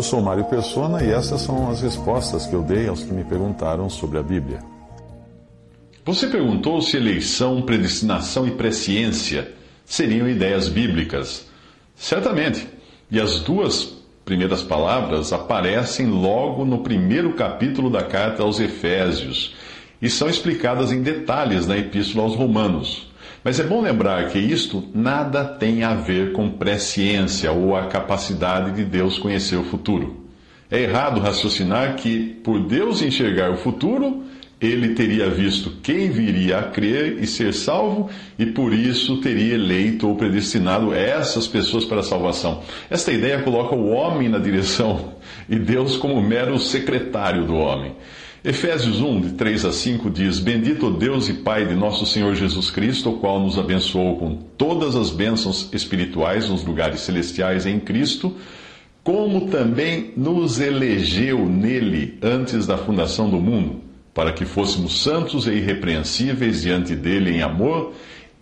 Eu sou Mário Persona e essas são as respostas que eu dei aos que me perguntaram sobre a Bíblia. Você perguntou se eleição, predestinação e presciência seriam ideias bíblicas. Certamente. E as duas primeiras palavras aparecem logo no primeiro capítulo da carta aos Efésios e são explicadas em detalhes na Epístola aos Romanos. Mas é bom lembrar que isto nada tem a ver com presciência ou a capacidade de Deus conhecer o futuro. É errado raciocinar que, por Deus enxergar o futuro, ele teria visto quem viria a crer e ser salvo, e por isso teria eleito ou predestinado essas pessoas para a salvação. Esta ideia coloca o homem na direção e Deus como mero secretário do homem. Efésios 1, de 3 a 5 diz: Bendito Deus e Pai de nosso Senhor Jesus Cristo, o qual nos abençoou com todas as bênçãos espirituais nos lugares celestiais em Cristo, como também nos elegeu nele antes da fundação do mundo, para que fôssemos santos e irrepreensíveis diante dele em amor,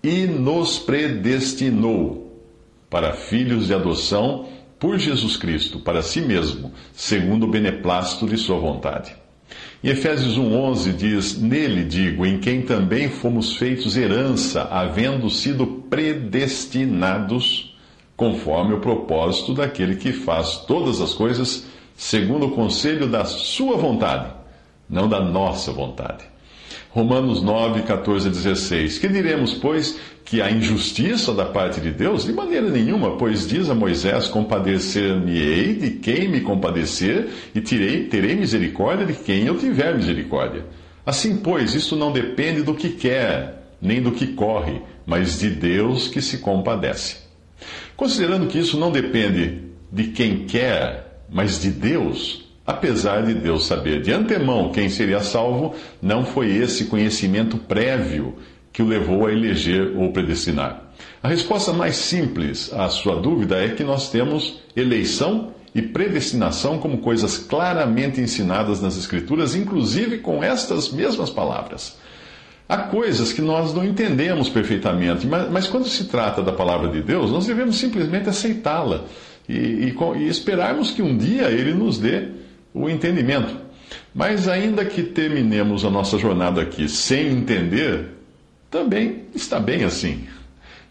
e nos predestinou para filhos de adoção por Jesus Cristo, para si mesmo, segundo o beneplácito de sua vontade em Efésios 1,11 diz: Nele digo, em quem também fomos feitos herança, havendo sido predestinados, conforme o propósito daquele que faz todas as coisas segundo o conselho da sua vontade, não da nossa vontade. Romanos 9, 14 a 16. Que diremos, pois, que a injustiça da parte de Deus? De maneira nenhuma, pois diz a Moisés: Compadecer-me-ei de quem me compadecer, e tirei, terei misericórdia de quem eu tiver misericórdia. Assim, pois, isto não depende do que quer, nem do que corre, mas de Deus que se compadece. Considerando que isso não depende de quem quer, mas de Deus, Apesar de Deus saber de antemão quem seria salvo, não foi esse conhecimento prévio que o levou a eleger ou predestinar. A resposta mais simples à sua dúvida é que nós temos eleição e predestinação como coisas claramente ensinadas nas Escrituras, inclusive com estas mesmas palavras. Há coisas que nós não entendemos perfeitamente, mas, mas quando se trata da palavra de Deus, nós devemos simplesmente aceitá-la e, e, e esperarmos que um dia Ele nos dê o entendimento. Mas ainda que terminemos a nossa jornada aqui sem entender, também está bem assim.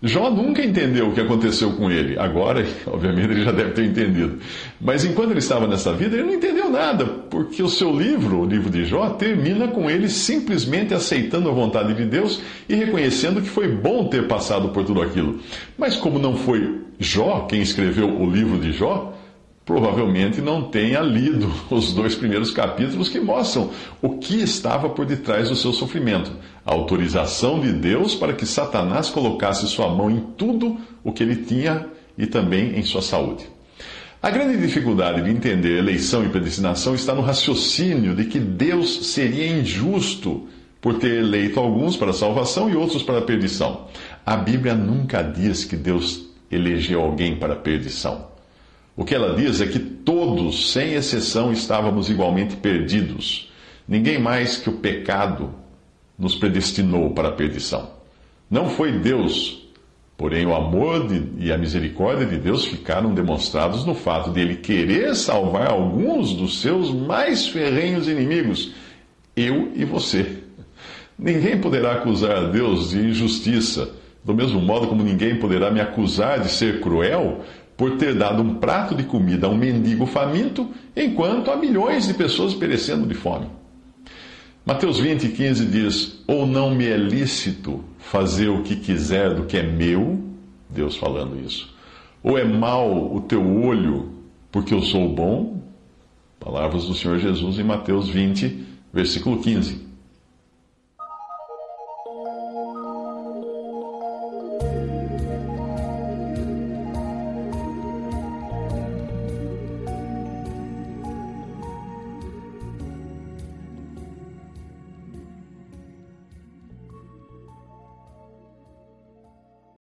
Jó nunca entendeu o que aconteceu com ele. Agora, obviamente, ele já deve ter entendido. Mas enquanto ele estava nessa vida, ele não entendeu nada, porque o seu livro, o livro de Jó, termina com ele simplesmente aceitando a vontade de Deus e reconhecendo que foi bom ter passado por tudo aquilo. Mas como não foi Jó quem escreveu o livro de Jó, provavelmente não tenha lido os dois primeiros capítulos que mostram o que estava por detrás do seu sofrimento. A autorização de Deus para que Satanás colocasse sua mão em tudo o que ele tinha e também em sua saúde. A grande dificuldade de entender eleição e predestinação está no raciocínio de que Deus seria injusto por ter eleito alguns para salvação e outros para perdição. A Bíblia nunca diz que Deus elegeu alguém para perdição. O que ela diz é que todos, sem exceção, estávamos igualmente perdidos. Ninguém mais que o pecado nos predestinou para a perdição. Não foi Deus, porém o amor de, e a misericórdia de Deus ficaram demonstrados no fato de ele querer salvar alguns dos seus mais ferrenhos inimigos, eu e você. Ninguém poderá acusar a Deus de injustiça, do mesmo modo como ninguém poderá me acusar de ser cruel por ter dado um prato de comida a um mendigo faminto, enquanto há milhões de pessoas perecendo de fome. Mateus 20, 15 diz: Ou não me é lícito fazer o que quiser do que é meu, Deus falando isso, ou é mau o teu olho porque eu sou bom? Palavras do Senhor Jesus em Mateus 20, versículo 15.